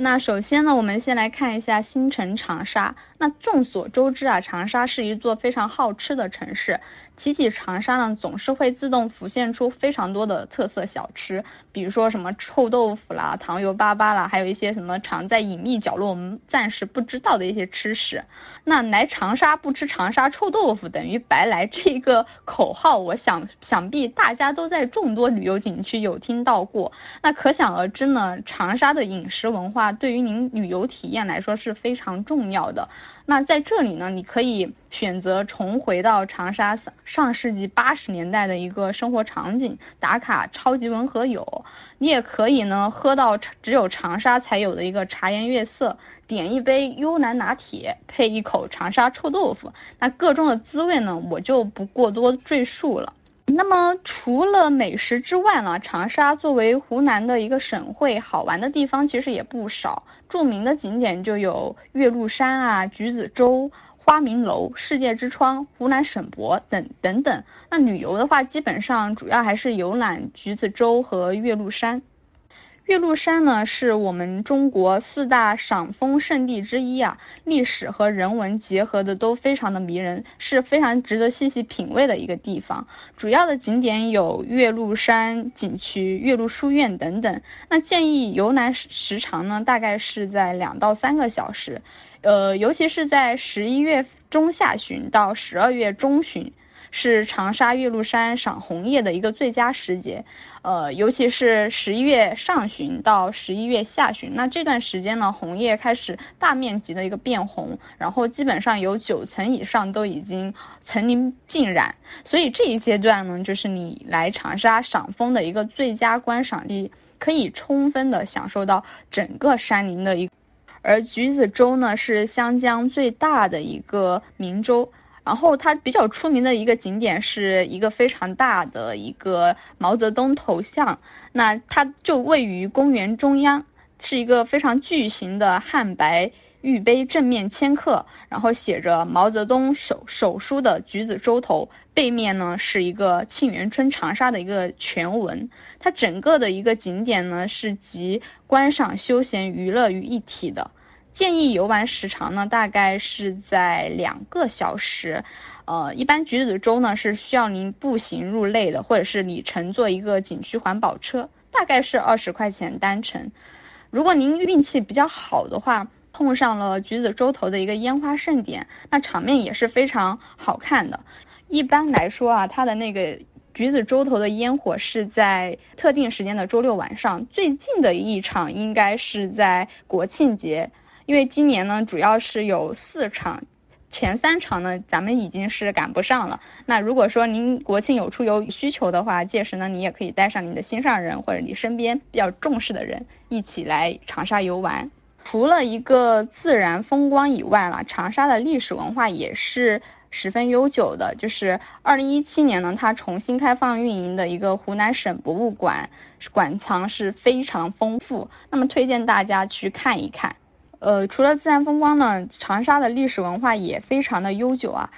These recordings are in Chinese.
那首先呢，我们先来看一下新城长沙。那众所周知啊，长沙是一座非常好吃的城市。提起长沙呢，总是会自动浮现出非常多的特色小吃，比如说什么臭豆腐啦、糖油粑粑啦，还有一些什么藏在隐秘角落我们暂时不知道的一些吃食。那来长沙不吃长沙臭豆腐等于白来这一个口号，我想想必大家都在众多旅游景区有听到过。那可想而知呢，长沙的饮食文化对于您旅游体验来说是非常重要的。那在这里呢，你可以选择重回到长沙上世纪八十年代的一个生活场景，打卡超级文和友。你也可以呢，喝到只有长沙才有的一个茶颜悦色，点一杯幽兰拿铁，配一口长沙臭豆腐。那各种的滋味呢，我就不过多赘述了。那么除了美食之外呢，长沙作为湖南的一个省会，好玩的地方其实也不少。著名的景点就有岳麓山啊、橘子洲、花明楼、世界之窗、湖南省博等等等。那旅游的话，基本上主要还是游览橘子洲和岳麓山。岳麓山呢，是我们中国四大赏枫胜地之一啊，历史和人文结合的都非常的迷人，是非常值得细细品味的一个地方。主要的景点有岳麓山景区、岳麓书院等等。那建议游览时长呢，大概是在两到三个小时，呃，尤其是在十一月中下旬到十二月中旬。是长沙岳麓山赏红叶的一个最佳时节，呃，尤其是十一月上旬到十一月下旬，那这段时间呢，红叶开始大面积的一个变红，然后基本上有九层以上都已经层林尽染，所以这一阶段呢，就是你来长沙赏枫的一个最佳观赏地，可以充分的享受到整个山林的一，而橘子洲呢，是湘江最大的一个明洲。然后它比较出名的一个景点是一个非常大的一个毛泽东头像，那它就位于公园中央，是一个非常巨型的汉白玉碑，正面铅刻，然后写着毛泽东手手书的橘子洲头，背面呢是一个沁园春长沙的一个全文。它整个的一个景点呢是集观赏、休闲、娱乐于一体的。建议游玩时长呢，大概是在两个小时，呃，一般橘子洲呢是需要您步行入内的，或者是你乘坐一个景区环保车，大概是二十块钱单程。如果您运气比较好的话，碰上了橘子洲头的一个烟花盛典，那场面也是非常好看的。一般来说啊，它的那个橘子洲头的烟火是在特定时间的周六晚上，最近的一场应该是在国庆节。因为今年呢，主要是有四场，前三场呢，咱们已经是赶不上了。那如果说您国庆有出游需求的话，届时呢，你也可以带上你的心上人或者你身边比较重视的人一起来长沙游玩。除了一个自然风光以外了，长沙的历史文化也是十分悠久的。就是二零一七年呢，它重新开放运营的一个湖南省博物馆，馆藏是非常丰富，那么推荐大家去看一看。呃，除了自然风光呢，长沙的历史文化也非常的悠久啊。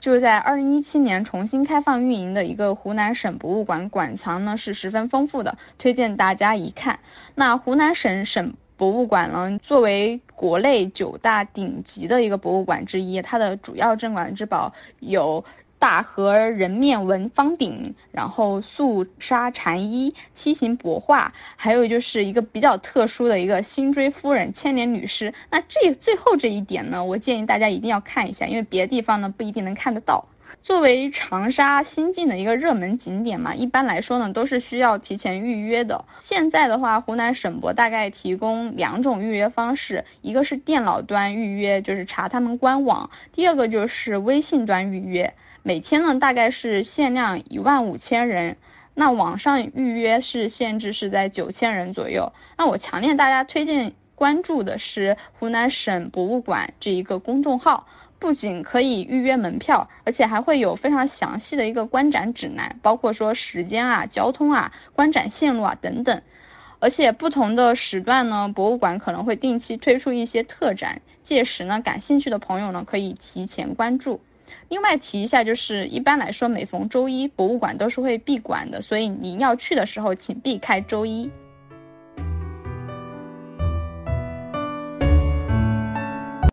就是在二零一七年重新开放运营的一个湖南省博物馆馆藏呢是十分丰富的，推荐大家一看。那湖南省省博物馆呢，作为国内九大顶级的一个博物馆之一，它的主要镇馆之宝有。大和人面纹方鼎，然后素纱禅衣、梯形帛画，还有就是一个比较特殊的一个辛追夫人、千年女尸。那这最后这一点呢，我建议大家一定要看一下，因为别的地方呢不一定能看得到。作为长沙新晋的一个热门景点嘛，一般来说呢都是需要提前预约的。现在的话，湖南省博大概提供两种预约方式，一个是电脑端预约，就是查他们官网；第二个就是微信端预约。每天呢，大概是限量一万五千人，那网上预约是限制是在九千人左右。那我强烈大家推荐关注的是湖南省博物馆这一个公众号，不仅可以预约门票，而且还会有非常详细的一个观展指南，包括说时间啊、交通啊、观展线路啊等等。而且不同的时段呢，博物馆可能会定期推出一些特展，届时呢，感兴趣的朋友呢可以提前关注。另外提一下，就是一般来说，每逢周一，博物馆都是会闭馆的，所以您要去的时候，请避开周一。